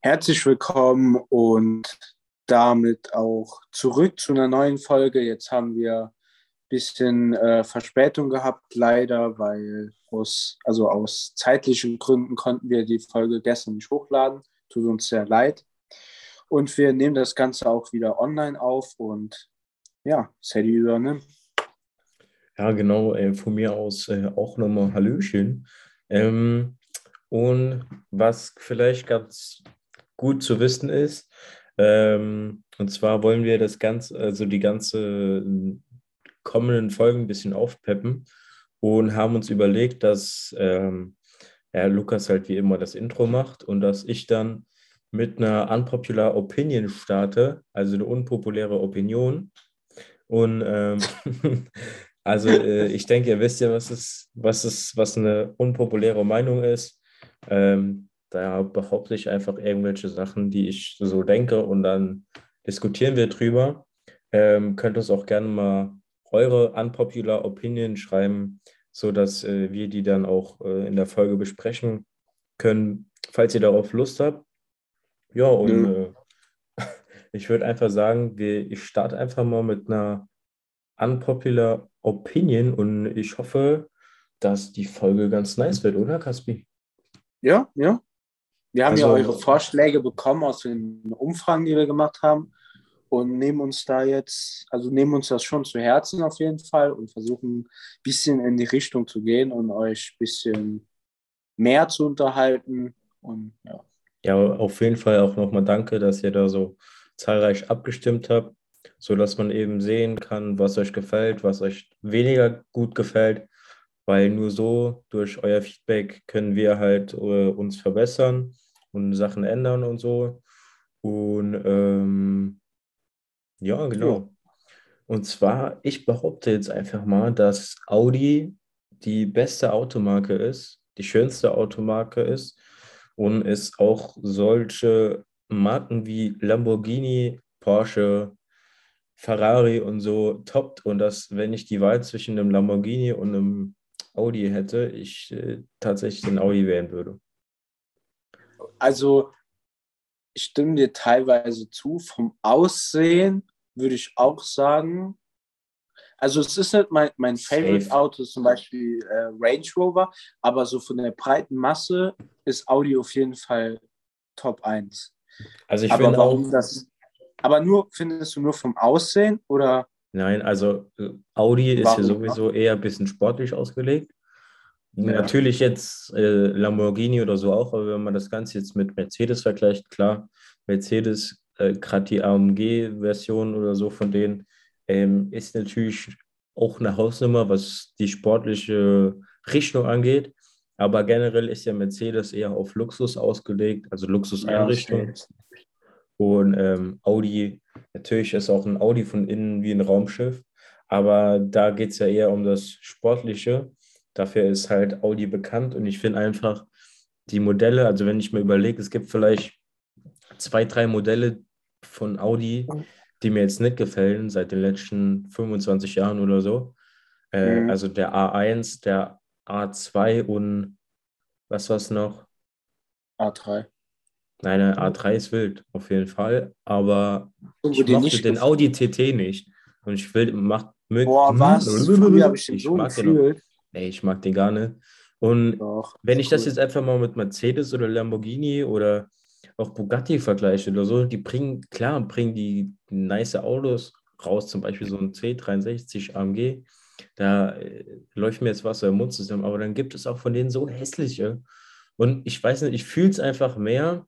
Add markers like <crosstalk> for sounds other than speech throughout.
Herzlich willkommen und damit auch zurück zu einer neuen Folge. Jetzt haben wir ein bisschen äh, Verspätung gehabt, leider, weil aus, also aus zeitlichen Gründen konnten wir die Folge gestern nicht hochladen. Tut uns sehr leid. Und wir nehmen das Ganze auch wieder online auf und ja, Sadie übernimmt. Ja, genau, äh, von mir aus äh, auch nochmal Hallöchen. Ähm, und was vielleicht ganz gut zu wissen ist, ähm, und zwar wollen wir das Ganze, also die ganze äh, kommenden Folgen ein bisschen aufpeppen und haben uns überlegt, dass ähm, ja, Lukas halt wie immer das Intro macht und dass ich dann mit einer unpopular Opinion starte, also eine unpopuläre Opinion. Und ähm, <laughs> also äh, ich denke, ihr wisst ja, was es, was es, was eine unpopuläre Meinung ist. Ähm, da behaupte ich einfach irgendwelche Sachen, die ich so denke und dann diskutieren wir drüber. Ähm, könnt uns auch gerne mal eure unpopular Opinion schreiben, sodass äh, wir die dann auch äh, in der Folge besprechen können, falls ihr darauf Lust habt. Ja, und mhm. äh, <laughs> ich würde einfach sagen, wir, ich starte einfach mal mit einer unpopular Opinion und ich hoffe, dass die Folge ganz nice wird, oder Kaspi? Ja, ja. Wir haben also, ja eure Vorschläge bekommen aus den Umfragen, die wir gemacht haben und nehmen uns da jetzt, also nehmen uns das schon zu Herzen auf jeden Fall und versuchen ein bisschen in die Richtung zu gehen und euch ein bisschen mehr zu unterhalten und ja. Ja, auf jeden Fall auch nochmal danke, dass ihr da so zahlreich abgestimmt habt, sodass man eben sehen kann, was euch gefällt, was euch weniger gut gefällt, weil nur so durch euer Feedback können wir halt äh, uns verbessern und Sachen ändern und so. Und ähm, ja, genau. Und zwar, ich behaupte jetzt einfach mal, dass Audi die beste Automarke ist, die schönste Automarke ist und es auch solche Marken wie Lamborghini, Porsche, Ferrari und so toppt und dass, wenn ich die Wahl zwischen einem Lamborghini und einem Audi hätte, ich äh, tatsächlich den Audi wählen würde also ich stimme dir teilweise zu. Vom Aussehen würde ich auch sagen, also es ist nicht mein, mein Favorite Auto, zum Beispiel äh, Range Rover, aber so von der breiten Masse ist Audi auf jeden Fall Top 1. Also ich finde auch, das, aber nur, findest du nur vom Aussehen oder? Nein, also äh, Audi ist ja sowieso eher ein bisschen sportlich ausgelegt. Ja. Natürlich jetzt äh, Lamborghini oder so auch, aber wenn man das Ganze jetzt mit Mercedes vergleicht, klar, Mercedes, äh, gerade die AMG-Version oder so von denen, ähm, ist natürlich auch eine Hausnummer, was die sportliche Richtung angeht. Aber generell ist ja Mercedes eher auf Luxus ausgelegt, also Luxuseinrichtung. Ja, und ähm, Audi, natürlich ist auch ein Audi von innen wie ein Raumschiff, aber da geht es ja eher um das Sportliche. Dafür ist halt Audi bekannt und ich finde einfach die Modelle, also wenn ich mir überlege, es gibt vielleicht zwei, drei Modelle von Audi, die mir jetzt nicht gefallen seit den letzten 25 Jahren oder so. Äh, mhm. Also der A1, der A2 und was war es noch? A3. Nein, der A3 ist wild, auf jeden Fall. Aber ich mochte den Audi TT nicht. Und ich will, macht Boah, was? Früher habe ich den so gefühlt ey, ich mag den gar nicht. Und Doch, wenn ich cool. das jetzt einfach mal mit Mercedes oder Lamborghini oder auch Bugatti vergleiche oder so, die bringen, klar, bringen die nice Autos raus, zum Beispiel so ein C63 AMG, da äh, läuft mir jetzt Wasser im Mund zusammen, aber dann gibt es auch von denen so hässliche. Und ich weiß nicht, ich fühle es einfach mehr,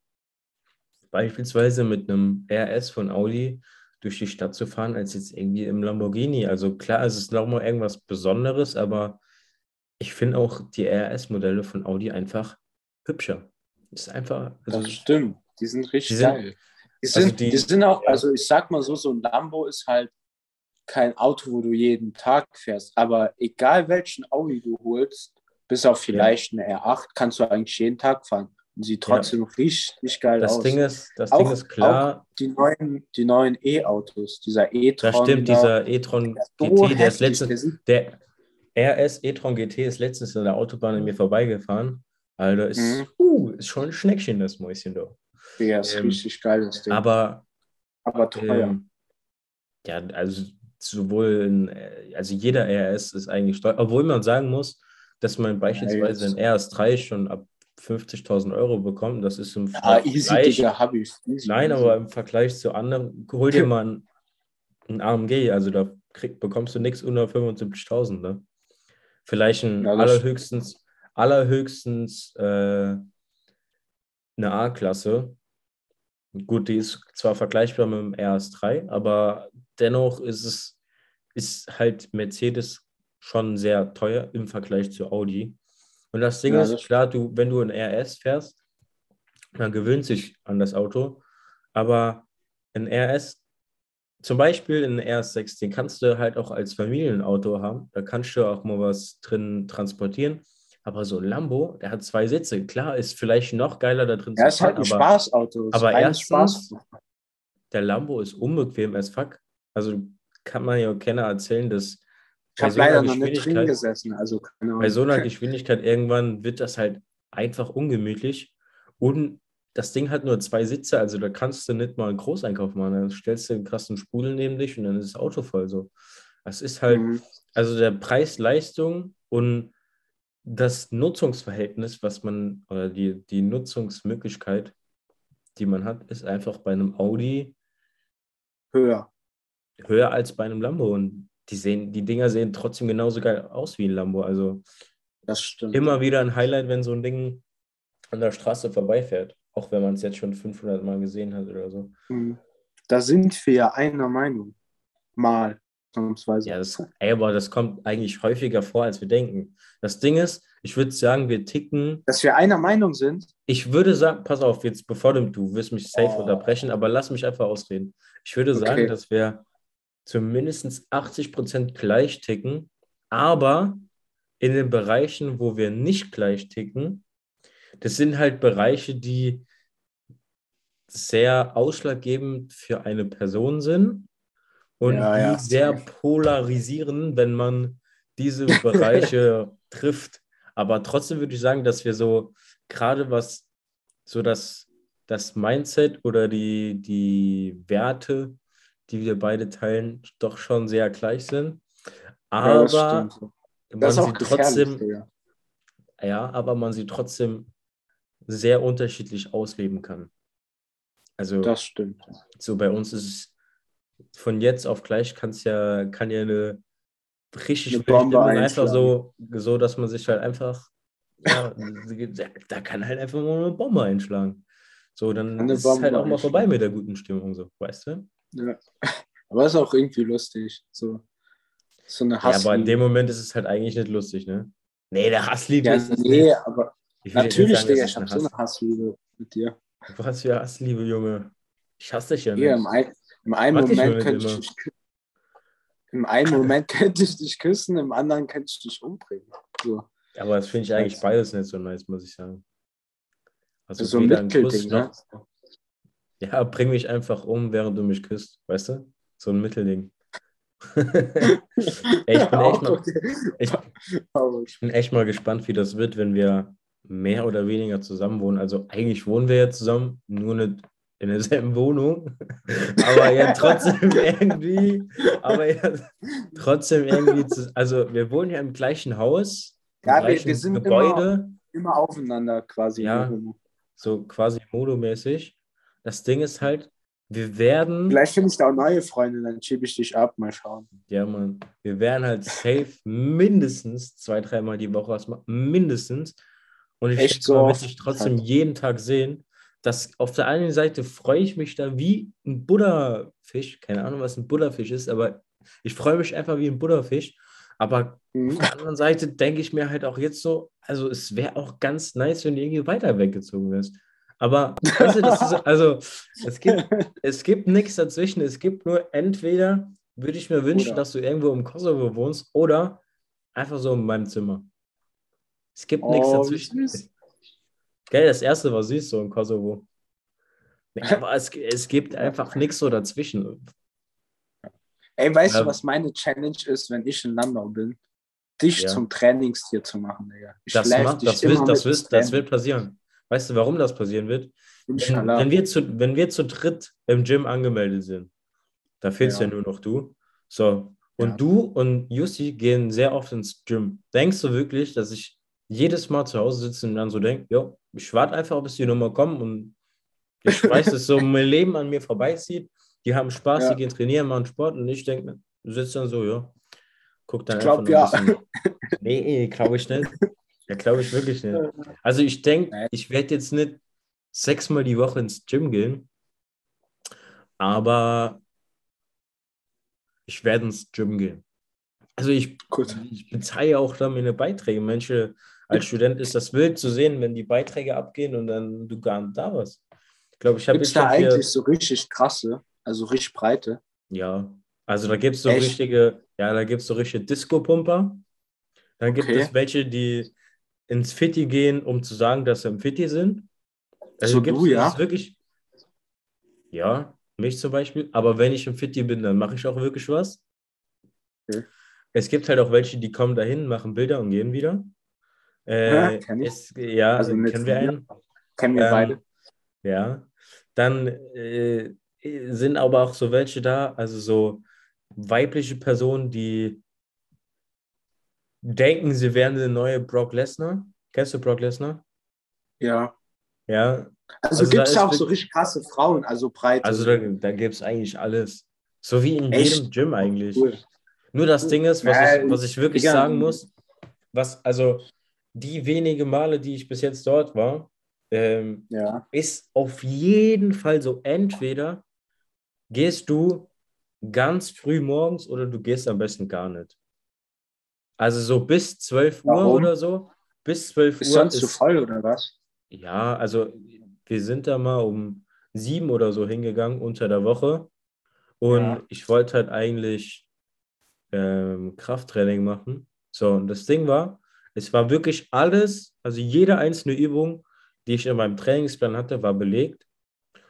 beispielsweise mit einem RS von Audi durch die Stadt zu fahren, als jetzt irgendwie im Lamborghini. Also klar, es ist nochmal irgendwas Besonderes, aber ich finde auch die RS-Modelle von Audi einfach hübscher. Ist einfach. Also, das stimmt, die sind richtig die sind, geil. Die sind, also die, die sind auch, also ich sag mal so, so ein Lambo ist halt kein Auto, wo du jeden Tag fährst. Aber egal welchen Audi du holst, bis auf vielleicht ja. eine R8, kannst du eigentlich jeden Tag fahren. Sieht trotzdem ja. richtig geil das aus. Ding ist, das auch, Ding ist klar. die neuen, die neuen E-Autos, dieser E-Tron. Das stimmt, dieser E-Tron GT, so der ist letzte, der, RS e-tron GT ist letztens an der Autobahn an mir vorbeigefahren. Alter, ist, Mhm. uh, ist schon ein Schneckchen, das Mäuschen da. Ja, ist Ähm, richtig geil, das Ding. Aber Aber teuer. ähm, ja, also sowohl, in, also jeder RS ist eigentlich teuer, obwohl man sagen muss, dass man beispielsweise jetzt- ein RS3 schon ab 50.000 Euro bekommt. Das ist im ja, easy, Vergleich, Digga, hab ich. Easy, nein, easy. aber im Vergleich zu anderen, hol dir <laughs> mal ein, ein AMG, also da krieg, bekommst du nichts unter 75.000, ne? Vielleicht ein Ja, allerhöchstens, allerhöchstens äh, eine A-Klasse. Gut, die ist zwar vergleichbar mit dem RS3, aber dennoch ist es ist halt Mercedes schon sehr teuer im Vergleich zu Audi. Und das Ding Ja, ist, klar, du, wenn du ein RS fährst, man gewöhnt sich an das Auto, aber ein RS, zum Beispiel ein RS6, den kannst du halt auch als Familienauto haben. Da kannst du auch mal was drin transportieren. Aber so ein Lambo, der hat zwei Sitze. Klar, ist vielleicht noch geiler da drin Ja, ist halt ein aber Spaßauto. ist aber erstens- Spaß. der Lambo ist unbequem as fuck. Also kann man ja keiner erzählen, dass Ich bei habe so einer leider noch nicht drin Geschwindigkeit, gesessen. Also bei so einer Geschwindigkeit irgendwann wird das halt einfach ungemütlich. Und das Ding hat nur zwei Sitze, also da kannst du nicht mal einen Großeinkauf machen. Da stellst du einen krassen Sprudel neben dich und dann ist das Auto voll so. Das ist halt, Mhm. also der Preis-Leistung und das Nutzungsverhältnis, was man, oder die, die Nutzungsmöglichkeit, die man hat, ist einfach bei einem Audi Höher. höher als bei einem Lambo. Und die sehen, die Dinger sehen trotzdem genauso geil aus wie ein Lambo. Also Das stimmt. immer wieder ein Highlight, wenn so ein Ding an der Straße vorbeifährt. Auch wenn man es jetzt schon 500 Mal gesehen hat oder so. Mhm. Da sind wir ja einer Meinung. Mal. Ja, das, ey, aber das kommt eigentlich häufiger vor, als wir denken. Das Ding ist, ich würde sagen, wir ticken Dass wir einer Meinung sind. Ich würde sagen, pass auf, jetzt bevor du, du wirst mich safe Oh. unterbrechen, aber lass mich einfach ausreden. Ich würde sagen, Okay. dass wir zumindest 80% gleich ticken, aber in den Bereichen, wo wir nicht gleich ticken, das sind halt Bereiche, die sehr ausschlaggebend für eine Person sind und Ja, die ja, sehr polarisieren, wenn man diese <laughs> Bereiche trifft. Aber trotzdem würde ich sagen, dass wir so gerade was so das, das Mindset oder die, die Werte, die wir beide teilen, doch schon sehr gleich sind. Ja, Aber stimmt. man Das ist auch sie gefährlich. trotzdem, Digga. ja, aber man sie trotzdem sehr unterschiedlich ausleben kann. Also Das stimmt. so bei uns ist es von jetzt auf gleich kann's ja, kann ja eine richtig Eine Bombe einfach so, so, dass man sich halt einfach, ja, da kann halt einfach mal eine Bombe einschlagen. So, dann Eine ist es halt auch mal vorbei mit der guten Stimmung, so, weißt du? Ja. <laughs> Aber ist auch irgendwie lustig. So, so eine Ja, Hass. aber in dem Moment ist es halt eigentlich nicht lustig, ne? Nee, der Hassliebe ja, ist nee, nicht. aber Ich natürlich, sagen, Digga, ich habe so eine Hass. Hassliebe mit dir. Was für Hassliebe, Junge. Ich hasse dich ja nicht. Hier, im, ein, im einen nur Moment nicht könnte ich dich kü- im einen Moment <laughs> könnte ich dich küssen, im anderen könnte ich dich umbringen. So, Aber das finde ich eigentlich beides nicht so nice, muss ich sagen. Also so ein Mittelding, ne? noch. Ja, bring mich einfach um, während du mich küsst, weißt du? So ein Mittelding. <laughs> Ey, ich, bin echt mal, ich, <laughs> ich bin echt mal gespannt, wie das wird, wenn wir mehr oder weniger zusammen wohnen. Also eigentlich wohnen wir ja zusammen, nur nicht in derselben Wohnung. <laughs> Aber ja trotzdem irgendwie, aber ja trotzdem irgendwie, zu, also wir wohnen ja im gleichen Haus, im Ja, wir- gleichen wir sind Gebäude. immer aufeinander quasi. Ja. so quasi modomäßig. Das Ding ist halt, wir werden, Vielleicht finde ich da auch neue Freunde, dann schiebe ich dich ab, mal schauen. ja man, wir werden halt safe mindestens zwei, dreimal die Woche was machen, mindestens. Und ich Echt so mal, oft? trotzdem jeden Tag sehen. Das auf der einen Seite freue ich mich da wie ein Buddha-Fisch. Keine Ahnung, was ein Buddha-Fisch ist, aber ich freue mich einfach wie ein Buddha-Fisch. Aber Mhm. auf der anderen Seite denke ich mir halt auch jetzt so, also es wäre auch ganz nice, wenn du irgendwie weiter weggezogen wirst. Aber <laughs> weißt du, das ist, so- also es gibt, es gibt nichts dazwischen. Es gibt nur entweder würde ich mir wünschen, Oder. dass du irgendwo im Kosovo wohnst oder einfach so in meinem Zimmer. Es gibt nichts Oh, wie dazwischen. Gell, das erste war süß so im Kosovo. Aber es, es gibt einfach nichts so dazwischen. Ey, weißt Ja. du, was meine Challenge ist, wenn ich in Landau bin? dich Ja. zum Trainingstier zu machen, Digga. Ich Das, macht, dich das, wird, das, wird, das wird passieren. Weißt du, warum das passieren wird? Wenn, wenn, wir zu, wenn wir zu dritt im Gym angemeldet sind, da fehlst Ja. ja nur noch du. So. Und Ja. du und Jussi gehen sehr oft ins Gym. Denkst du wirklich, dass ich jedes Mal zu Hause sitze und dann so denke, jo, ich warte einfach, bis die Nummer kommen und ich weiß, dass so <laughs> mein Leben an mir vorbeizieht. Die haben Spaß, Ja. die gehen trainieren, machen Sport und ich denke, du sitzt dann so, ja. Guck dann Ich glaub, einfach ja. <laughs> Nee, glaube ich nicht. Ja, glaube ich wirklich nicht. Also ich denke, ich werde jetzt nicht sechsmal die Woche ins Gym gehen, aber ich werde ins Gym gehen. Also ich, Gut. ich bezahle auch da meine Beiträge. Manche, als Student ist das wild zu sehen, wenn die Beiträge abgehen und dann du gar nicht da warst. Ich glaube, ich habe jetzt da schon hier, eigentlich so richtig krasse, also richtig breite? ja, also da gibt es so Echt? richtige, ja, da gibt es so richtige Disco-Pumper. Dann gibt Okay. es welche, die ins Fitti gehen, um zu sagen, dass sie im Fitti sind. So gibt's- du, ja? wirklich, ja, mich zum Beispiel. Aber wenn ich im Fitti bin, dann mache ich auch wirklich was. Okay. Es gibt halt auch welche, die kommen dahin, machen Bilder und gehen wieder. Ja, Äh, kenn ich. es, ja, Also kennen wir einen. Kennen wir Ähm, beide. Ja. Dann äh, sind aber auch so welche da, also so weibliche Personen, die denken, sie wären der neue Brock Lesnar. Kennst du Brock Lesnar? Ja. Ja. Also, Also gibt es ja auch so richtig krasse Frauen, also breite. Also da, da gibt es eigentlich alles. So wie in Echt? jedem Gym eigentlich. cool. Nur das. Ding ist, was, Ja, ich, was ich wirklich Digga. sagen muss, was, also die wenige Male, die ich bis jetzt dort war, ähm, Ja. ist auf jeden Fall so, entweder gehst du ganz früh morgens oder du gehst am besten gar nicht. Also so bis 12 Uhr Warum? oder so. Bis 12 Ist Uhr sonst zu voll oder was? ja, also wir sind da mal um sieben oder so hingegangen unter der Woche. Und Ja. ich wollte halt eigentlich ähm, Krafttraining machen. So, und das Ding war, es war wirklich alles, also jede einzelne Übung, die ich in meinem Trainingsplan hatte, war belegt.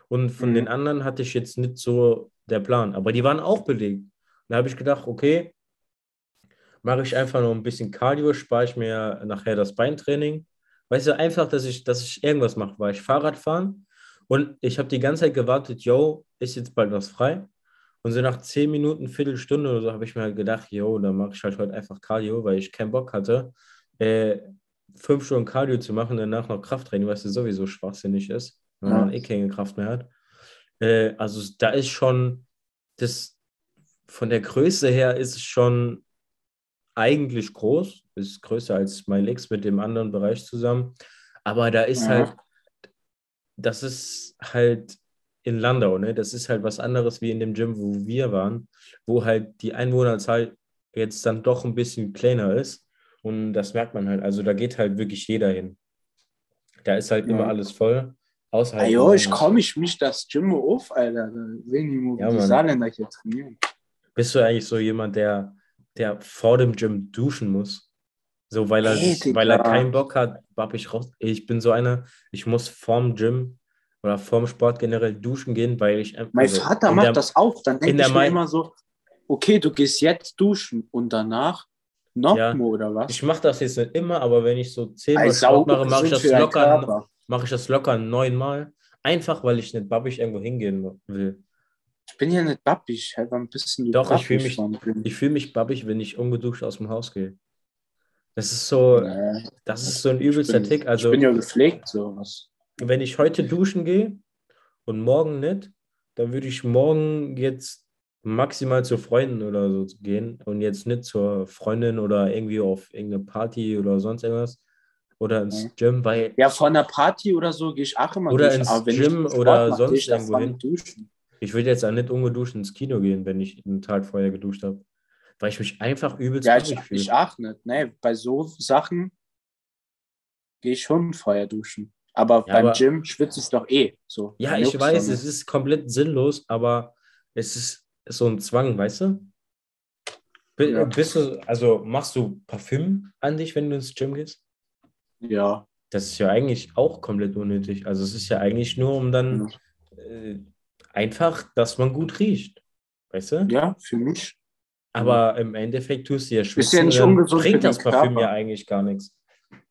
Und von Mhm. den anderen hatte ich jetzt nicht so der Plan, aber die waren auch belegt. Da habe ich gedacht, okay, mache ich einfach noch ein bisschen Cardio, spare ich mir nachher das Beintraining. Weißt du, einfach, dass ich, dass ich irgendwas mache, weil ich Fahrrad fahren und ich habe die ganze Zeit gewartet, yo, ist jetzt bald was frei. Und so nach zehn Minuten, Viertelstunde oder so, habe ich mir halt gedacht, yo, dann mache ich halt heute einfach Cardio, weil ich keinen Bock hatte, äh, fünf Stunden Cardio zu machen, danach noch Krafttraining, was ja sowieso schwachsinnig ist, wenn Ja. man eh keine Kraft mehr hat. Äh, also da ist schon, das von der Größe her ist es schon eigentlich groß, ist größer als MyLex mit dem anderen Bereich zusammen, aber da ist Ja. halt, das ist halt in Landau, ne? Das ist halt was anderes wie in dem Gym, wo wir waren, wo halt die Einwohnerzahl jetzt dann doch ein bisschen kleiner ist. Und das merkt man halt. Also da geht halt wirklich jeder hin. Da ist halt Ja. immer alles voll. Außer halt jo, ich komme ich mich das Gym auf, Alter. Da sehen die wie Ja, die. Saarländer hier trainieren. Bist du eigentlich so jemand, der, der vor dem Gym duschen muss? So, weil er, weil er keinen Bock hat, bapp ich raus. Ich bin so einer, ich muss vorm Gym oder vorm Sport generell duschen gehen, weil ich einfach. Mein also Vater macht der- das auch. Dann denke ich mir immer so, okay, du gehst jetzt duschen und danach noch Ja. mal oder was? Ich mache das jetzt nicht immer, aber wenn ich so zehnmal Sport mache, mache ich das locker, mache ich das locker neunmal. Einfach weil ich nicht babbig irgendwo hingehen will. Ich bin ja nicht. Hey, wann bist denn du Doch, ich fühl bappig, mich-? Ich fühle mich babbig, wenn ich ungeduscht aus dem Haus gehe. Das ist so, Nee, das ist so ein übelster bin, Tick. Also ich bin ja gepflegt, sowas. wenn ich heute duschen gehe und morgen nicht, dann würde ich morgen jetzt maximal zu Freunden oder so gehen und jetzt nicht zur Freundin oder irgendwie auf irgendeine Party oder sonst irgendwas oder ins Mhm. Gym, weil Ja, von einer Party oder so gehe ich auch immer Oder ins Gym oder sonst irgendwo hin. Duschen. Ich würde jetzt auch nicht ungeduscht ins Kino gehen, wenn ich einen Tag vorher geduscht habe, weil ich mich einfach übelst Ja, ich, fühle. ich auch nicht. Nee, bei so Sachen gehe ich schon vorher duschen. Aber Ja, beim aber- Gym schwitze ich doch eh. So. Ja, ich weiß, es ist komplett sinnlos, aber es ist so ein Zwang, weißt du? Bi- Ja. Bist du, also machst du Parfüm an dich, wenn du ins Gym gehst? Ja. Das ist ja eigentlich auch komplett unnötig. Also es ist ja eigentlich nur, um dann Ja. äh, einfach, dass man gut riecht. Weißt du? ja, für mich. Aber im Endeffekt tust du ja Ist schwitzen, ja nicht ungesund bringt das Parfüm Körper. ja eigentlich gar nichts.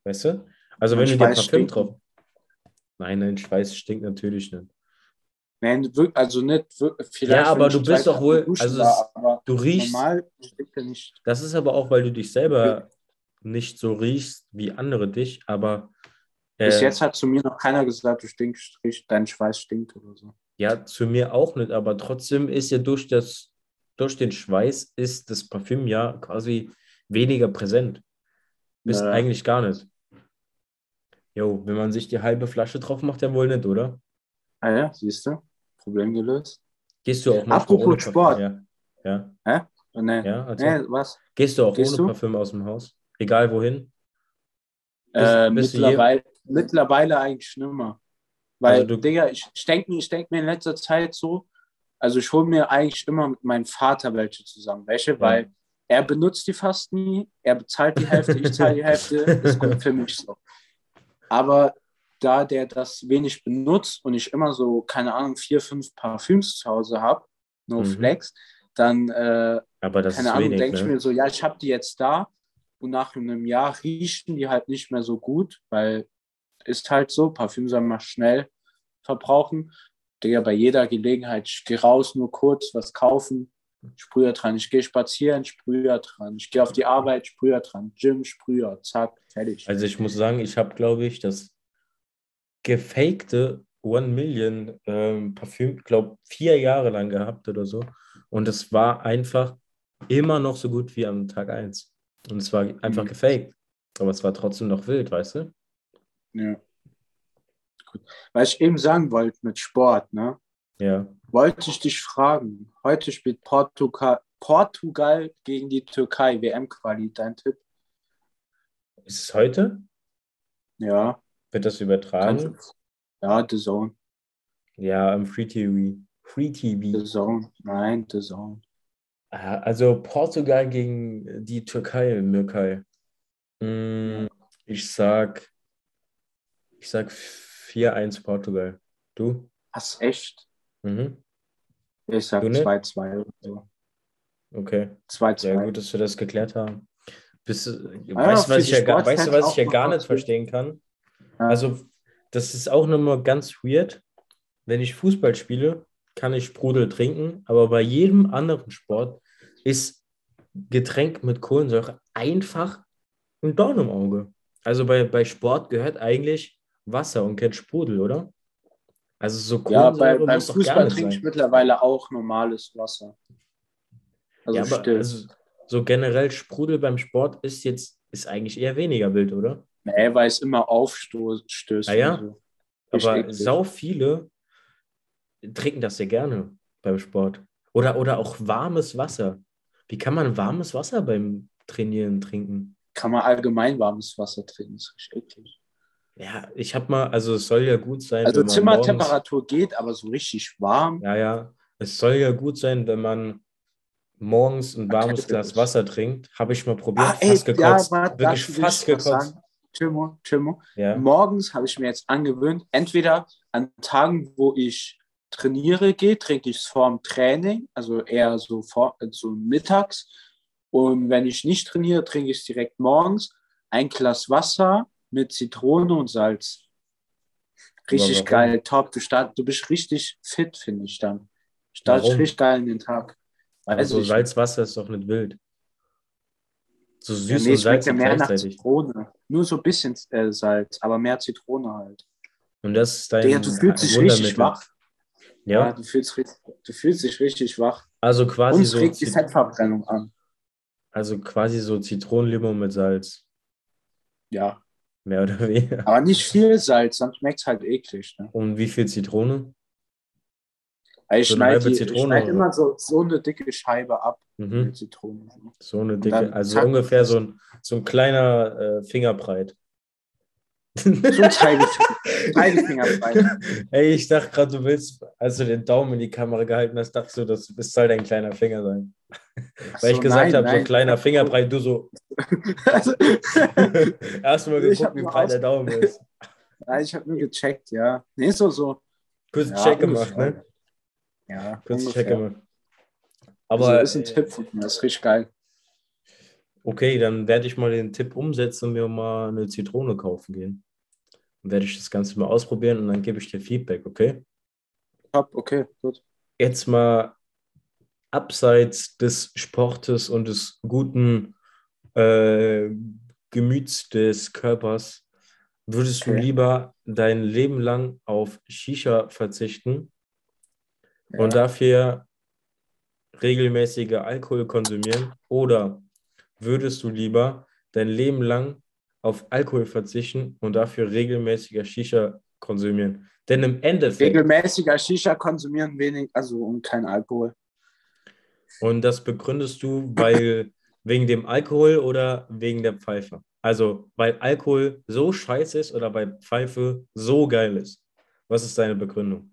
Weißt du? Also Mein wenn du dir Schweiß Parfüm stinkt. drauf. Nein, dein Schweiß stinkt natürlich nicht. Nein, also nicht. Vielleicht, Ja, aber du bist doch wohl- also war, Du riechst. normal stinkt er nicht. Das ist aber auch, weil du dich selber nicht so riechst wie andere dich, aber Bis äh, jetzt hat zu mir noch keiner gesagt, du stinkst, riech- dein Schweiß stinkt oder so. Ja, zu mir auch nicht, aber trotzdem ist ja durch das, durch den Schweiß ist das Parfüm ja quasi weniger präsent. Bist Ja. eigentlich gar nicht. Jo, wenn man sich die halbe Flasche drauf macht, ja wohl nicht, oder? Ah ja, siehst du? Problem gelöst. Gehst du auch manchmal Apropos Parfüm? Sport. Ja. ja. Oh, nee. Ja, also nee, was? Gehst du auch Gehst ohne du? Parfüm aus dem Haus? Egal wohin? Bist- Äh, bist mittlerweile, mittlerweile eigentlich schlimmer. Weil, Also du- Digga, ich, ich denke ich denk mir in letzter Zeit so, also ich hole mir eigentlich immer mit meinem Vater welche zusammen. Welche? Weil er benutzt die fast nie, er bezahlt die Hälfte, ich zahle die Hälfte, <laughs> ist gut für mich so. Aber da der das wenig benutzt und ich immer so, keine Ahnung, vier, fünf Parfüms zu Hause habe, no Mhm. flex, dann äh, Aber das keine Ahnung, denke ich ne? mir so, ja, ich habe die jetzt da und nach einem Jahr riechen die halt nicht mehr so gut, weil ist halt so, Parfüm soll man schnell verbrauchen. Digga, bei jeder Gelegenheit, ich gehe raus, nur kurz was kaufen, Sprüher dran, ich gehe spazieren, Sprüher dran, ich gehe auf die Arbeit, Sprüher dran, Gym, Sprüher, zack, fertig. Also ich muss sagen, ich habe, glaube ich, das gefakte One Million ähm, Parfüm, glaube vier Jahre lang gehabt oder so. Und es war einfach immer noch so gut wie am Tag 1. Und es war einfach Mhm. gefaked. Aber es war trotzdem noch wild, weißt du? Ja. Gut. Was ich eben sagen wollte mit Sport, ne? Ja. wollte ich dich fragen. Heute spielt Portugal, Portugal gegen die Türkei, WM-Quali, dein Tipp? Ist es heute? Ja, Wird das übertragen? kannst ja, The Zone. Ja, im Free TV. Free TV. The Zone. Nein, The Zone. Ah, Also Portugal gegen die Türkei, Mirkai. Mm, Ich sag, ich sag 4-1 Portugal. Du? Was, echt? Mhm. Ich sag Du nicht? 2-2 oder so. Okay. 2-2. Sehr gut, dass wir das geklärt haben. Bist, Ah, weißt was ja, gar- weißt du, was ich ja gar nicht verstehen kann? Ja. Also, das ist auch nochmal ganz weird. Wenn ich Fußball spiele, kann ich Sprudel trinken, aber bei jedem anderen Sport ist Getränk mit Kohlensäure einfach ein Dorn im Auge. Also bei, bei Sport gehört eigentlich Wasser und kein Sprudel, oder? Also so Ja, bei, Kohlensäure beim Fußball trinke ich mittlerweile auch normales Wasser. Also ja, aber still. also, so generell Sprudel beim Sport ist jetzt ist eigentlich eher weniger wild, oder? nee, weil es immer aufstößt. Ah ja? so. Aber sau viele trinken das sehr gerne beim Sport. Oder, oder auch warmes Wasser. Wie kann man warmes Wasser beim Trainieren trinken? Kann man allgemein warmes Wasser trinken, das ist richtig eklig. Ja, ich habe mal, also es soll ja gut sein, Also man morgens, Zimmertemperatur geht, aber so richtig warm. ja, ja, es soll ja gut sein, wenn man morgens ein warmes Erkältet Glas. Wasser trinkt. Habe ich mal probiert, Ah, ey, fast ja, gekotzt. warte, Wirklich fast gekotzt. Timo, Timo. Ja. Morgens habe ich mir jetzt angewöhnt, entweder an Tagen, wo ich trainiere gehe, trinke ich es vorm Training, also eher so, vor, so mittags. Und wenn ich nicht trainiere, trinke ich es direkt morgens. Ein Glas Wasser mit Zitrone und Salz. Richtig geil, top. Du, start, du bist richtig fit, finde ich dann. Startest richtig geil in den Tag. Weiß Also ich Salzwasser ist doch nicht wild. So süß Ja, nee, und schmeckt ja salzig mehr nach. Zitrone. Nur so ein bisschen äh, Salz, aber mehr Zitrone halt. Und das ist dein Digga, du fühlst dich richtig wach. Ja, Ja, du, fühlst, du fühlst dich richtig wach. also quasi Und so, regt die Fettverbrennung an. also quasi so Zitronenlimo mit Salz. Ja. Mehr oder weniger. Aber nicht viel Salz, sonst schmeckt es halt eklig. Ne? Und wie viel Zitrone? Also ich So schneide oder? immer so, so eine dicke Scheibe ab Mhm. mit Zitrone. So eine dicke, also zack. ungefähr so ein, so ein kleiner äh, Fingerbreit. So ein Zeigefinger. Zeigefinger. Ey, ich dachte gerade, du willst, als du den Daumen in die Kamera gehalten hast, dachte du, das, das soll dein kleiner Finger sein. Ach Weil ich so, gesagt nein, habe, so nein. kleiner Fingerbreit, du so Also, <laughs> erstmal Ich geguckt, wie breit der Daumen ist. <laughs> nein, ich habe nur gecheckt, ja. Nee, so, so. Kurz Ja, Check gemacht, ungefähr. ne? Ja, Kurz ungefähr. Check gemacht. Aber also ist ein Tipp von mir, das ist richtig geil. Okay, dann werde ich mal den Tipp umsetzen und mir mal eine Zitrone kaufen gehen. Werde ich das Ganze mal ausprobieren und dann gebe ich dir Feedback, okay? Top, okay, gut. Jetzt mal abseits des Sportes und des guten äh, Gemüts des Körpers, würdest okay. du lieber dein Leben lang auf Shisha verzichten ja. und dafür regelmäßiger Alkohol konsumieren oder würdest du lieber dein Leben lang auf Alkohol verzichten und dafür regelmäßiger Shisha konsumieren? Denn im Endeffekt. Regelmäßiger Shisha konsumieren, wenig, also und kein Alkohol. Und das begründest du, weil <laughs> wegen dem Alkohol oder wegen der Pfeife? Also, weil Alkohol so scheiße ist oder weil Pfeife so geil ist. Was ist deine Begründung?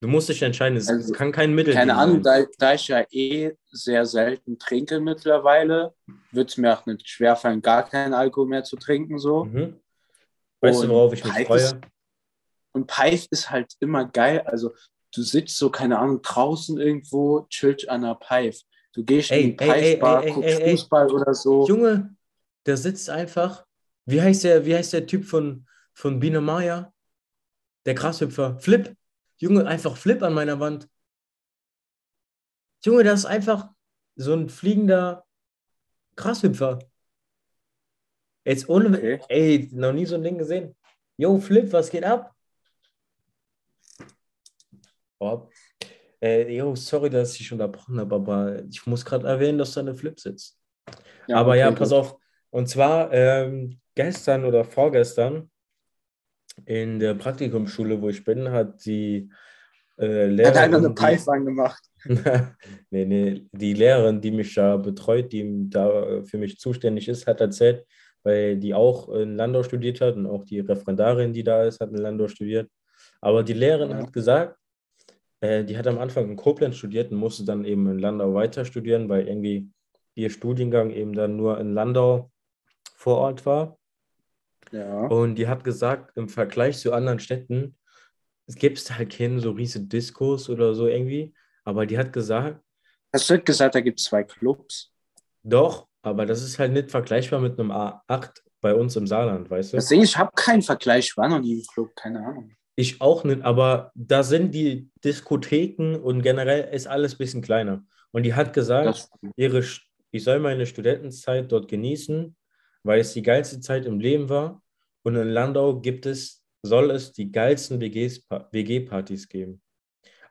Du musst dich entscheiden, es also, kann kein Mittel Keine Ahnung, da, da, ich ja eh sehr selten trinke mittlerweile, wird es mir auch nicht schwerfallen, gar keinen Alkohol mehr zu trinken. So. Mhm. Weißt und du, worauf ich mich freue? Ist, und Pipe ist halt immer geil. Also, du sitzt so, keine Ahnung, draußen irgendwo, chillt an der Pipe. Du gehst ey, in die Pipe-Bar, guckst Fußball oder so. Junge, der sitzt einfach. Wie heißt der, wie heißt der Typ von, von Biene Maya? Der Grashüpfer. Flip. Junge, einfach Flip an meiner Wand. Junge, das ist einfach so ein fliegender Grashüpfer. Jetzt ohne, okay. ey, noch nie so ein Ding gesehen. Yo, Flip, was geht ab? Oh. Äh, yo, sorry, dass ich dich unterbrochen habe, aber ich muss gerade erwähnen, dass da eine Flip sitzt. Ja, aber okay, ja, pass gut. auf. Und zwar ähm, gestern oder vorgestern in der Praktikumsschule, wo ich bin, hat die äh, Lehrerin. Hat einer eine Pipe gemacht. nee, nee, die Lehrerin, die mich da betreut, die da für mich zuständig ist, hat erzählt, weil die auch in Landau studiert hat und auch die Referendarin, die da ist, hat in Landau studiert. Aber die Lehrerin ja. hat gesagt, äh, die hat am Anfang in Koblenz studiert und musste dann eben in Landau weiter studieren, weil irgendwie ihr Studiengang eben dann nur in Landau vor Ort war. Ja. Und die hat gesagt, im Vergleich zu anderen Städten, es gibt halt keinen so riesen Diskurs oder so irgendwie, aber die hat gesagt. Hast du gesagt, da gibt es zwei Clubs? Doch, aber das ist halt nicht vergleichbar mit einem A8 bei uns im Saarland, weißt du? Deswegen, ich habe keinen Vergleich, ich war noch nie im Club, keine Ahnung. Ich auch nicht, aber da sind die Diskotheken und generell ist alles ein bisschen kleiner. Und die hat gesagt, ihre, ich soll meine Studentenzeit dort genießen, weil es die geilste Zeit im Leben war. Und in Landau gibt es, soll es die geilsten WG-Partys geben.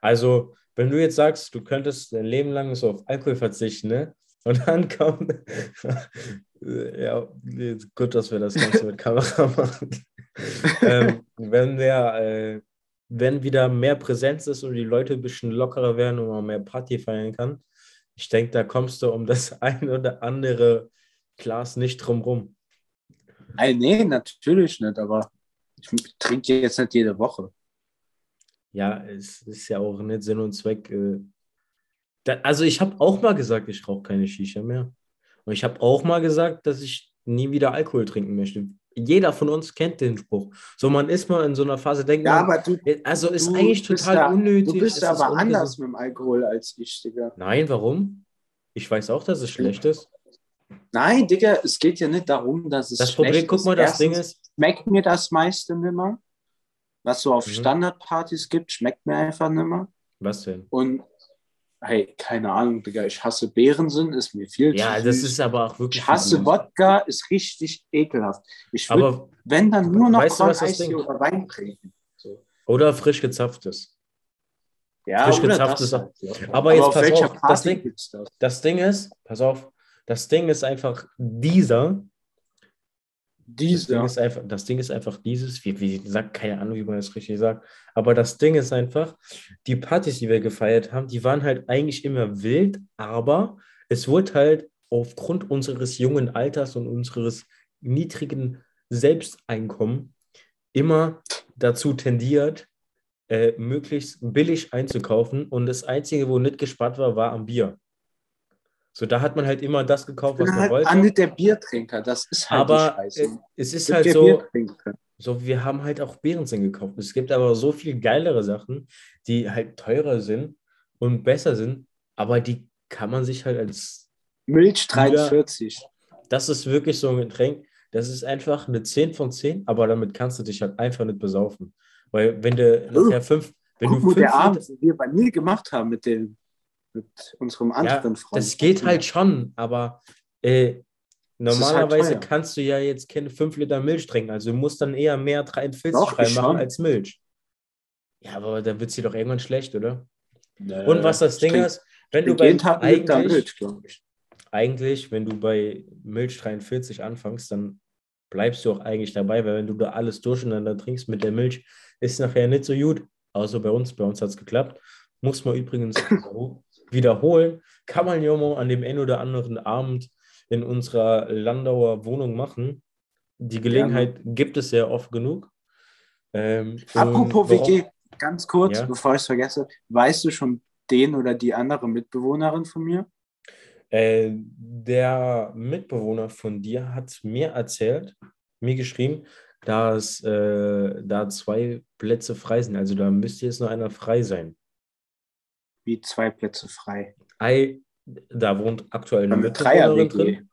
Also, wenn du jetzt sagst, du könntest dein Leben lang so auf Alkohol verzichten, ne? Und dann <laughs> kommt, <laughs> ja, gut, dass wir das Ganze mit Kamera <laughs> machen ähm, wenn wir, äh, wenn wieder mehr Präsenz ist und die Leute ein bisschen lockerer werden und man mehr Party feiern kann, ich denke, da kommst du um das ein oder andere Glas nicht drum rum. Nein, nee, natürlich nicht, aber ich trinke jetzt nicht jede Woche. Ja, es ist ja auch nicht Sinn und Zweck. Äh, da, also ich habe auch mal gesagt, ich rauche keine Shisha mehr. Und ich habe auch mal gesagt, dass ich nie wieder Alkohol trinken möchte jeder von uns kennt den Spruch. So, man ist mal in so einer Phase, denkt ja, man, du, also ist eigentlich total da, unnötig. Du bist aber anders mit dem Alkohol als ich, Digga. Nein, warum? Ich weiß auch, dass es schlecht ist. Nein, Digga, es geht ja nicht darum, dass es das Problem, guck mal, das Ding ist. Schmeckt mir das meiste nimmer. Was so auf mhm. Standardpartys gibt, schmeckt mir einfach nimmer. Was denn? Und hey, keine Ahnung, Digga, ich hasse Beerensinn, ist mir viel ja, zu Ja, das ist aber auch wirklich. Ich hasse Wodka, ist richtig ekelhaft. Ich würde, wenn dann nur noch weißt du, oder Wein trinken. So. Oder frisch gezapftes. Ja, frisch gezapftes. Ja. Aber, aber jetzt pass auf, das Ding, das? das Ding ist, pass auf, das Ding ist einfach dieser, diese. Das Ding ist einfach, das Ding ist einfach dieses, wie, wie gesagt, keine Ahnung, wie man das richtig sagt, aber das Ding ist einfach, die Partys, die wir gefeiert haben, die waren halt eigentlich immer wild, aber es wurde halt aufgrund unseres jungen Alters und unseres niedrigen Selbsteinkommen immer dazu tendiert, äh, möglichst billig einzukaufen und das Einzige, wo nicht gespart war, war am Bier. So, da hat man halt immer das gekauft, was man halt wollte. Anne der Biertrinker, das ist halt aber es ist halt so, so, wir haben halt auch Beerensinn gekauft. Es gibt aber so viel geilere Sachen, die halt teurer sind und besser sind, aber die kann man sich halt als Milch 43. das ist wirklich so ein Getränk, das ist einfach eine 10 von 10, aber damit kannst du dich halt einfach nicht besaufen. Weil wenn du nachher fünf, wenn Guck du fünf der Abend, den wir bei mir gemacht haben mit dem, mit unserem anderen Freund. Das geht halt schon, aber äh, halt normalerweise teuer. kannst du ja jetzt keine 5 Liter Milch trinken. Also du musst dann eher mehr 43 Doch, reinmachen als Milch. Ja, aber dann wird sie doch irgendwann schlecht, oder? Äh, Und was das Ding trink- ist, wenn du bei eigentlich, Milch, glaube ich. eigentlich, wenn du bei Milch 43 anfängst, dann bleibst du auch eigentlich dabei, weil wenn du da alles durcheinander trinkst mit der Milch, ist nachher nicht so gut. Außer bei uns, bei uns hat es geklappt. Muss man übrigens <laughs> wiederholen. Kann man ja mal an dem einen oder anderen Abend in unserer Landauer Wohnung machen. Die Gelegenheit gibt es ja oft genug. Ähm, Apropos WG, ganz kurz, Ja. bevor ich es vergesse, weißt du schon den oder die andere Mitbewohnerin von mir? Äh, der Mitbewohner von dir hat mir erzählt, mir geschrieben, dass äh, da zwei Plätze frei sind. Also da müsste jetzt nur einer frei sein. Wie zwei Plätze frei. Ei, da wohnt aktuell eine Eine Mitbewohnerin drin.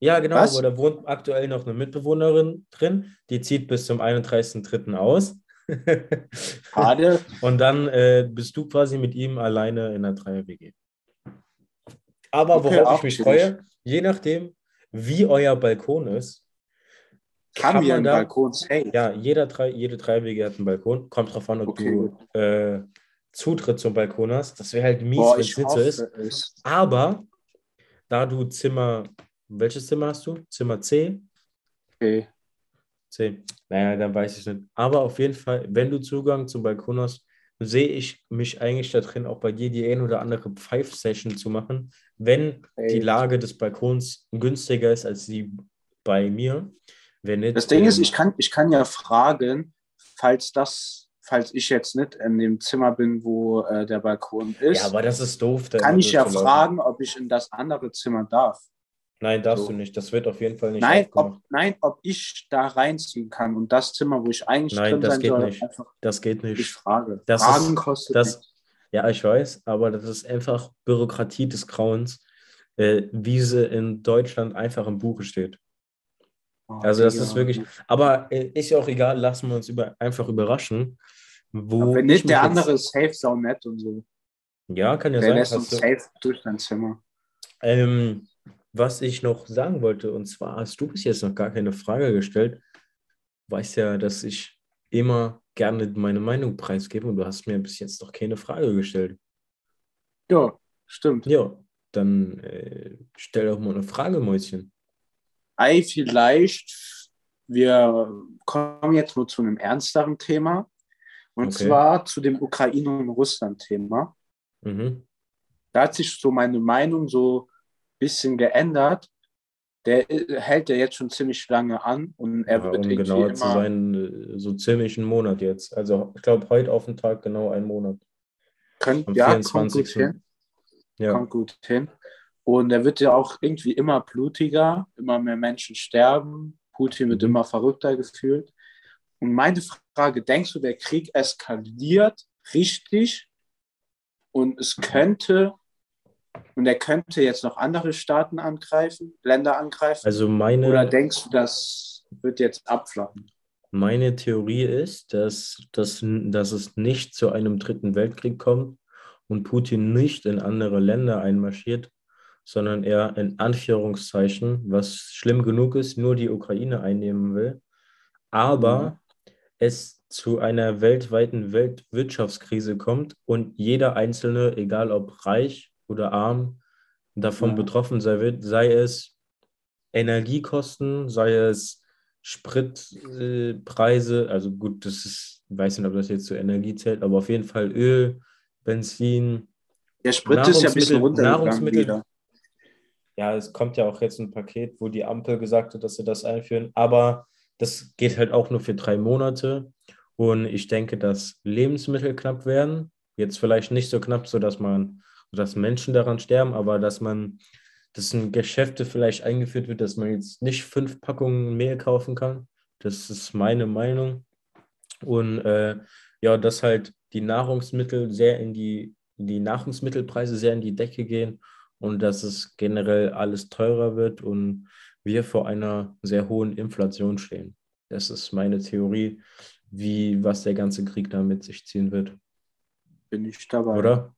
Ja, genau, Was? aber da wohnt aktuell noch eine Mitbewohnerin drin. Die zieht bis zum 31.03. aus. <laughs> Schade. Und dann äh, bist du quasi mit ihm alleine in der Dreier-WG. Aber Okay, worauf ich mich freue, je nachdem, wie euer Balkon ist, Haben wir man da- Balkon safe? Ja, jeder drei, jede Dreiwege hat einen Balkon. Kommt drauf an, ob Okay, du äh, Zutritt zum Balkon hast. Das wäre halt mies, wenn es ich nicht so ist. es. Aber da du Zimmer, welches Zimmer hast du? Zimmer C? Okay. C. Naja, dann weiß ich nicht. Aber auf jeden Fall, wenn du Zugang zum Balkon hast, sehe ich mich eigentlich da drin, auch bei dir die ein oder andere Pfeif-Session zu machen, wenn Ey. die Lage des Balkons günstiger ist als die bei mir. Wenn nicht, Das Ding ist, ähm, ich kann, ich kann ja fragen, falls das, falls ich jetzt nicht in dem Zimmer bin, wo äh, der Balkon ist, Ja, aber das ist doof. kann ich ja fragen, ob ich in das andere Zimmer darf. Nein, darfst So. du nicht. Das wird auf jeden Fall nicht Nein ob, nein, ob ich da reinziehen kann und das Zimmer, wo ich eigentlich Nein, drin das sein geht soll, nicht. einfach Das geht ich nicht. frage. Das Fragen ist- kostet das-. Ja, ich weiß, aber das ist einfach Bürokratie des Grauens, äh, wie sie in Deutschland einfach im Buche steht. Oh, Also das ist wirklich, aber äh, ist ja auch egal, lassen wir uns über, einfach überraschen, wo wenn ich nicht der andere ist safe sau nett und so. Ja, kann ja der sein. lässt hast uns du- safe durch dein Zimmer. Ähm, was ich noch sagen wollte, und zwar hast du bis jetzt noch gar keine Frage gestellt. Du weißt ja, dass ich immer gerne meine Meinung preisgebe und du hast mir bis jetzt noch keine Frage gestellt. Ja, stimmt. Ja, dann äh, stell doch mal eine Frage, Mäuschen. Ei, vielleicht, wir kommen jetzt nur zu einem ernsteren Thema. Und Okay. zwar zu dem Ukraine- und Russland-Thema. Mhm. Da hat sich so meine Meinung so ein bisschen geändert. Der hält ja jetzt schon ziemlich lange an und er Ja, wird um irgendwie genauer zu sein, äh, so ziemlich einen Monat jetzt. Also ich glaube, heute auf den Tag genau einen Monat. könnt, Am ja, kommt 24. gut hin. Ja, kommt gut hin. Und er wird ja auch irgendwie immer blutiger, immer mehr Menschen sterben. Putin wird Mhm. immer verrückter gefühlt. Und meine Frage, denkst du, der Krieg eskaliert richtig und es könnte, und er könnte jetzt noch andere Staaten angreifen, Länder angreifen? also meine, Oder denkst du, das wird jetzt abflachen? Meine Theorie ist, dass, dass, dass es nicht zu einem dritten Weltkrieg kommt und Putin nicht in andere Länder einmarschiert, sondern er in Anführungszeichen, was schlimm genug ist, nur die Ukraine einnehmen will, aber es zu einer weltweiten Weltwirtschaftskrise kommt und jeder Einzelne, egal ob reich oder arm, davon Ja. betroffen sein wird, sei es Energiekosten, sei es Spritpreise, äh, also gut, das ist, ich weiß nicht, ob das jetzt zur Energie zählt, aber auf jeden Fall Öl, Benzin. Der Sprit ist ja ein bisschen Nahrungsmittel- runtergegangen Nahrungsmittel- wieder. Ja, es kommt ja auch jetzt ein Paket, wo die Ampel gesagt hat, dass sie das einführen, aber das geht halt auch nur für drei Monate. Und ich denke, dass Lebensmittel knapp werden. Jetzt vielleicht nicht so knapp, sodass man, dass Menschen daran sterben, aber dass man, dass in Geschäfte vielleicht eingeführt wird, dass man jetzt nicht fünf Packungen Mehl kaufen kann. Das ist meine Meinung. Und äh, ja, dass halt die Nahrungsmittel sehr in die die Nahrungsmittelpreise sehr in die Decke gehen und dass es generell alles teurer wird und wir vor einer sehr hohen Inflation stehen. Das ist meine Theorie, wie was der ganze Krieg da mit sich ziehen wird. Bin ich dabei. Oder?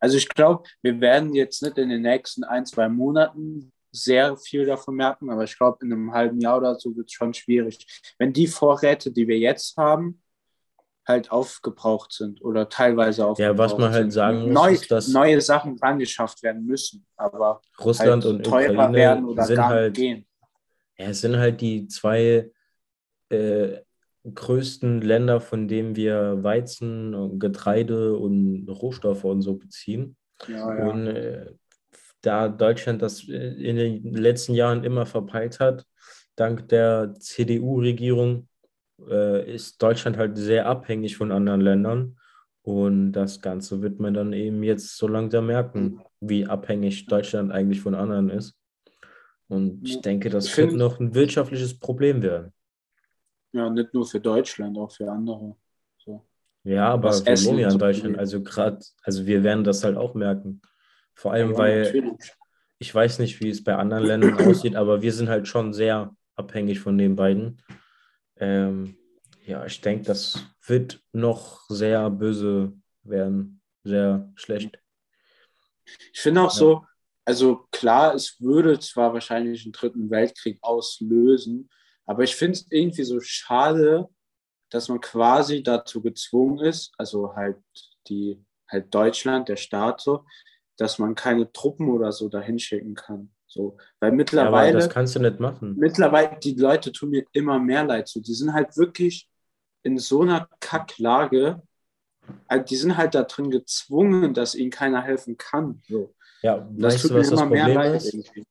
Also ich glaube, wir werden jetzt nicht in den nächsten ein, zwei Monaten sehr viel davon merken, aber ich glaube, in einem halben Jahr oder so wird es schon schwierig. Wenn die Vorräte, die wir jetzt haben, halt aufgebraucht sind oder teilweise aufgebraucht Ja, was man halt sind. sagen muss, Neu, ist, dass neue Sachen angeschafft werden müssen, aber Russland halt und teurer Ukraine werden oder sind gar halt, gehen. ja, es sind halt die zwei äh, größten Länder, von denen wir Weizen, und Getreide und Rohstoffe und so beziehen. Ja, ja. Und äh, da Deutschland das äh, in den letzten Jahren immer verpeilt hat, dank der CDU-Regierung, äh, ist Deutschland halt sehr abhängig von anderen Ländern. Und das Ganze wird man dann eben jetzt so langsam merken, wie abhängig Deutschland eigentlich von anderen ist. Und ich denke, das wird noch ein wirtschaftliches Problem werden. ja, nicht nur für Deutschland, auch für andere. So. Ja, aber Was wir Essen leben ja in Deutschland, also gerade, also wir werden das halt auch merken. Vor allem, Ja, weil natürlich. ich weiß nicht, wie es bei anderen Ländern aussieht, aber wir sind halt schon sehr abhängig von den beiden. Ähm, ja, ich denke, das wird noch sehr böse werden, sehr schlecht. Ich finde auch Ja. so, also klar, es würde zwar wahrscheinlich einen dritten Weltkrieg auslösen, aber ich finde es irgendwie so schade, dass man quasi dazu gezwungen ist, also halt die, halt Deutschland, der Staat so, dass man keine Truppen oder so dahin schicken kann. So, weil Ja, aber mittlerweile, das kannst du nicht machen. mittlerweile, die Leute tun mir immer mehr leid. So, die sind halt wirklich in so einer Kacklage, also die sind halt da drin gezwungen, dass ihnen keiner helfen kann. So. Ja, Das weißt du, tut mir was das immer mehr Problem leid ist? irgendwie.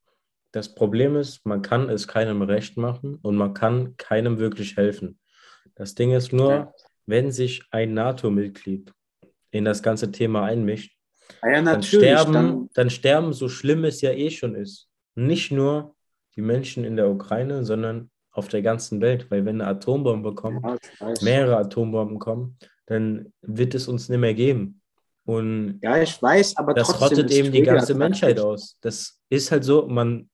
Das Problem ist, man kann es keinem recht machen und man kann keinem wirklich helfen. Das Ding ist nur, Ja. wenn sich ein NATO-Mitglied in das ganze Thema einmischt, Ah ja, dann sterben, Dann, dann sterben, so schlimm es ja eh schon ist, nicht nur die Menschen in der Ukraine, sondern auf der ganzen Welt. Weil wenn eine Atombombe kommt, ja, mehrere Atombomben kommen, dann wird es uns nicht mehr geben. Und ja, ich weiß, aber das rottet eben die ganze Menschheit aus. Das ist halt so, man,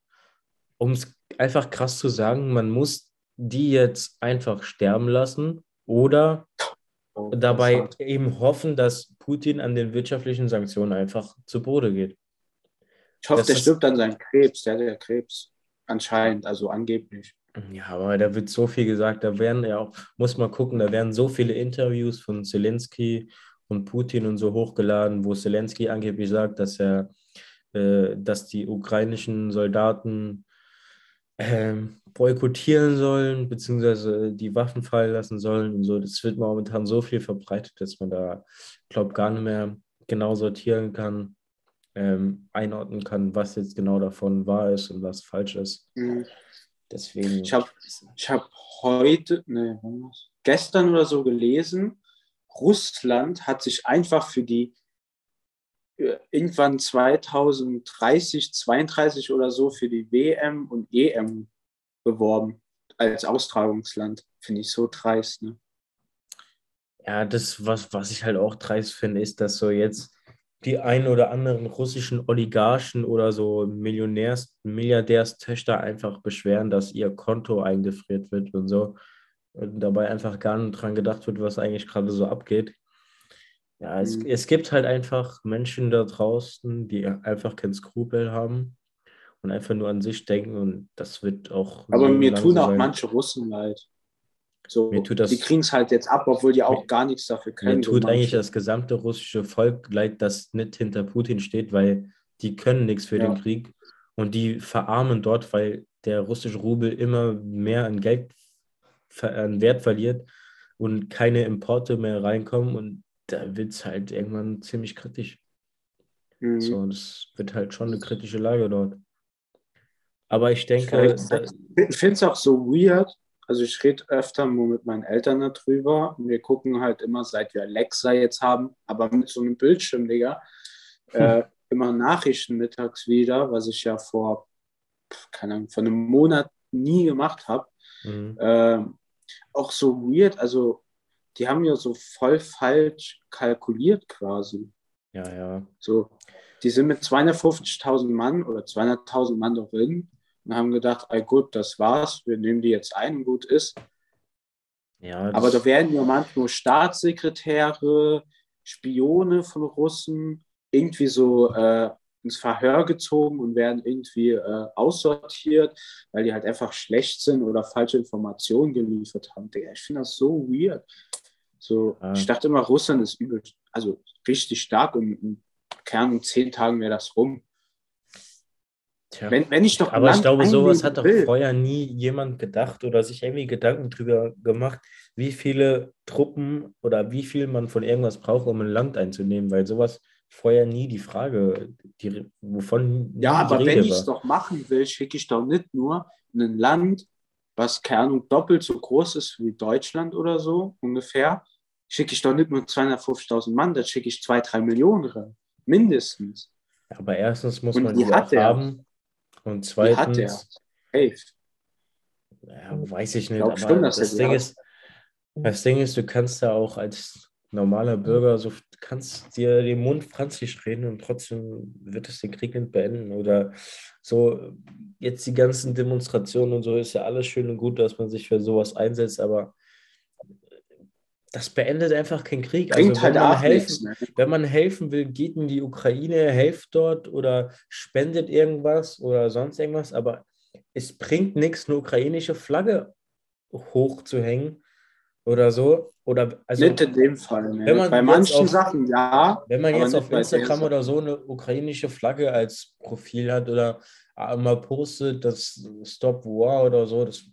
um es einfach krass zu sagen, man muss die jetzt einfach sterben lassen oder Oh, dabei eben hoffen, dass Putin an den wirtschaftlichen Sanktionen einfach zu Boden geht. Ich hoffe, das der stirbt an seinem Krebs. Der hat ja Krebs. Anscheinend, also angeblich. Ja, aber da wird so viel gesagt, da werden ja auch, muss man gucken, da werden so viele Interviews von Zelensky und Putin und so hochgeladen, wo Zelensky angeblich sagt, dass er, äh, dass die ukrainischen Soldaten ähm, boykottieren sollen, beziehungsweise die Waffen fallen lassen sollen und so. Das wird momentan so viel verbreitet, dass man da, glaube gar nicht mehr genau sortieren kann, ähm, einordnen kann, was jetzt genau davon wahr ist und was falsch ist. Mhm. Deswegen. Ich habe ich hab heute, nee, gestern oder so gelesen, Russland hat sich einfach für die äh, irgendwann 2030, 32 oder so für die WM und EM beworben als Austragungsland. Finde ich so dreist. Ne? Ja, das, was, was ich halt auch dreist finde, ist, dass so jetzt die ein oder anderen russischen Oligarchen oder so Millionärs, Milliardärstöchter einfach beschweren, dass ihr Konto eingefriert wird und so. Und dabei einfach gar nicht dran gedacht wird, was eigentlich gerade so abgeht. Ja, es, Mhm. es gibt halt einfach Menschen da draußen, die einfach kein Skrupel haben und einfach nur an sich denken und das wird auch. Aber mir tun auch sein. manche Russen leid. So, Mir tut das- die kriegen es halt jetzt ab, obwohl die auch Mir- gar nichts dafür können. Mir tut eigentlich das gesamte russische Volk leid, das nicht hinter Putin steht, weil die können nichts für Ja. den Krieg und die verarmen dort, weil der russische Rubel immer mehr an Geld, an Wert verliert und keine Importe mehr reinkommen und da wird es halt irgendwann ziemlich kritisch. Mhm. So, das wird halt schon eine kritische Lage dort. Aber ich denke, Ich finde es auch so weird. Also ich rede öfter nur mit meinen Eltern darüber. Wir gucken halt immer, seit wir Alexa jetzt haben, aber mit so einem Bildschirm, Digga, äh, immer Nachrichten mittags wieder, was ich ja vor, keine Ahnung, vor einem Monat nie gemacht habe. Mhm. Ähm, auch so weird, also die haben ja so voll falsch kalkuliert quasi. Ja, ja. So, die sind mit 250.000 Mann oder 200.000 Mann drin und haben gedacht, ey gut, das war's, wir nehmen die jetzt ein und gut ist. Ja, Aber da werden ja manchmal Staatssekretäre, Spione von Russen irgendwie so äh, ins Verhör gezogen und werden irgendwie äh, aussortiert, weil die halt einfach schlecht sind oder falsche Informationen geliefert haben. Ich finde das so weird. So, Ja. Ich dachte immer, Russland ist übel, also richtig stark und im Kern in zehn Tagen wäre das rum. Tja. Wenn, wenn ich doch Aber ich glaube, sowas hat doch will, vorher nie jemand gedacht oder sich irgendwie Gedanken drüber gemacht, wie viele Truppen oder wie viel man von irgendwas braucht, um ein Land einzunehmen, weil sowas vorher nie die Frage, die, wovon Ja, aber wenn Rede ich es doch machen will, schicke ich doch nicht nur in ein Land, was keine Ahnung, doppelt so groß ist wie Deutschland oder so ungefähr, schicke ich doch nicht nur 250.000 Mann, da schicke ich zwei, drei Millionen rein. Mindestens. Aber erstens muss Und man die hat haben und Die hat er. zweitens, Hey, ja, weiß ich nicht, glaub aber schon, das Ding hat. ist, das Ding ist, du kannst da auch als normaler Bürger so, du kannst dir den Mund franzig reden und trotzdem wird es den Krieg nicht beenden. Oder so, jetzt die ganzen Demonstrationen und so ist ja alles schön und gut, dass man sich für sowas einsetzt, aber das beendet einfach keinen Krieg. bringt Also halt wenn man helfen, nichts. Ne? wenn man helfen will, geht in die Ukraine, helft dort oder spendet irgendwas oder sonst irgendwas, aber es bringt nichts, eine ukrainische Flagge hochzuhängen oder so. Oder also nicht in dem Fall. Ne? wenn man Bei manchen auf- Sachen ja. wenn man jetzt auf Instagram oder so eine ukrainische Flagge als Profil hat oder mal postet, das Stop War oder so, das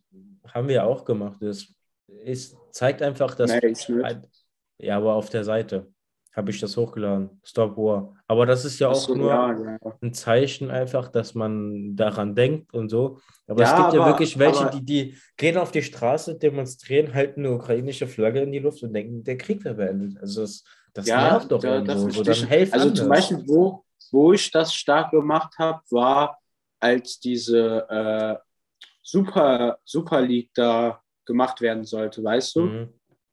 haben wir auch gemacht. Das ist, zeigt einfach, dass Nee, ich nicht. ja, aber auf der Seite habe ich das hochgeladen. Stop War. Aber das ist ja auch so, nur ja, ja. ein Zeichen einfach, dass man daran denkt und so. Aber es Ja, gibt ja aber- wirklich welche, die, die gehen auf die Straße, demonstrieren, halten eine ukrainische Flagge in die Luft und denken, der Krieg wäre beendet. Also das, das ja, nervt doch da, irgendwo. So, verstehe dann helft Also anders. zum Beispiel, wo, wo ich das stark gemacht habe, war, als diese äh, Super, Super League da gemacht werden sollte, weißt du? Mhm.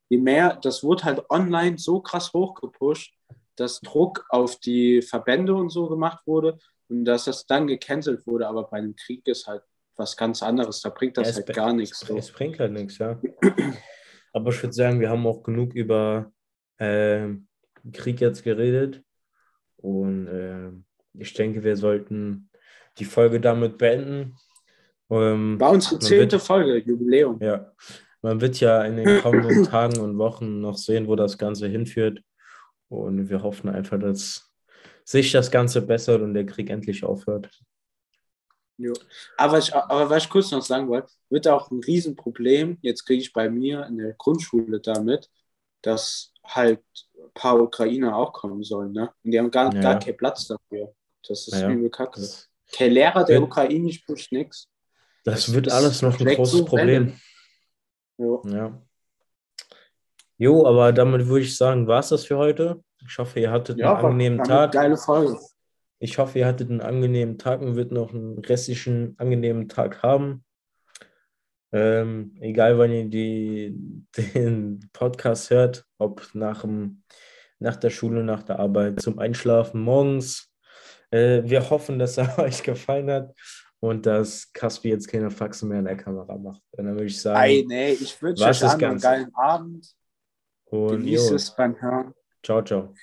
Je mehr, das wurde halt online so krass hochgepusht, dass Druck auf die Verbände und so gemacht wurde und dass das dann gecancelt wurde. Aber bei einem Krieg ist halt was ganz anderes. Da bringt das Ja, halt gar nichts. Es, So. es bringt halt nichts, ja. <clears throat> Aber ich würde sagen, wir haben auch genug über äh, Krieg jetzt geredet. Und äh, ich denke, wir sollten die Folge damit beenden. Ähm, War unsere zehnte Folge, Jubiläum. ja, man wird ja in den kommenden <clears throat> Tagen und Wochen noch sehen, wo das Ganze hinführt. Und wir hoffen einfach, dass sich das Ganze bessert und der Krieg endlich aufhört. Jo. Aber, ich, aber was ich kurz noch sagen wollte, wird auch ein Riesenproblem, jetzt kriege ich bei mir in der Grundschule damit, dass halt ein paar Ukrainer auch kommen sollen. Ne? Und die haben gar, Ja. gar keinen Platz dafür. Das ist Ja. übel kacke. Kein Lehrer, der Wird- ukrainisch spricht, nix. Das wird alles noch ein großes Problem. Jo. Ja. Jo, aber damit würde ich sagen, war es das für heute. Ich hoffe, ihr hattet Ja, einen angenehmen Tag. geile Folge. Ich hoffe, ihr hattet einen angenehmen Tag und wird noch einen restlichen angenehmen Tag haben. Ähm, egal, wann ihr die, <laughs> den Podcast hört, ob nach, dem, nach der Schule, nach der Arbeit, zum Einschlafen morgens. Äh, wir hoffen, dass er <laughs> euch gefallen hat und dass Kaspi jetzt keine Faxen mehr in der Kamera macht. Und dann würde ich sagen, Ey, nee, ich wünsche euch einen geilen Abend. und Genießt es beim Hören. ciao, ciao.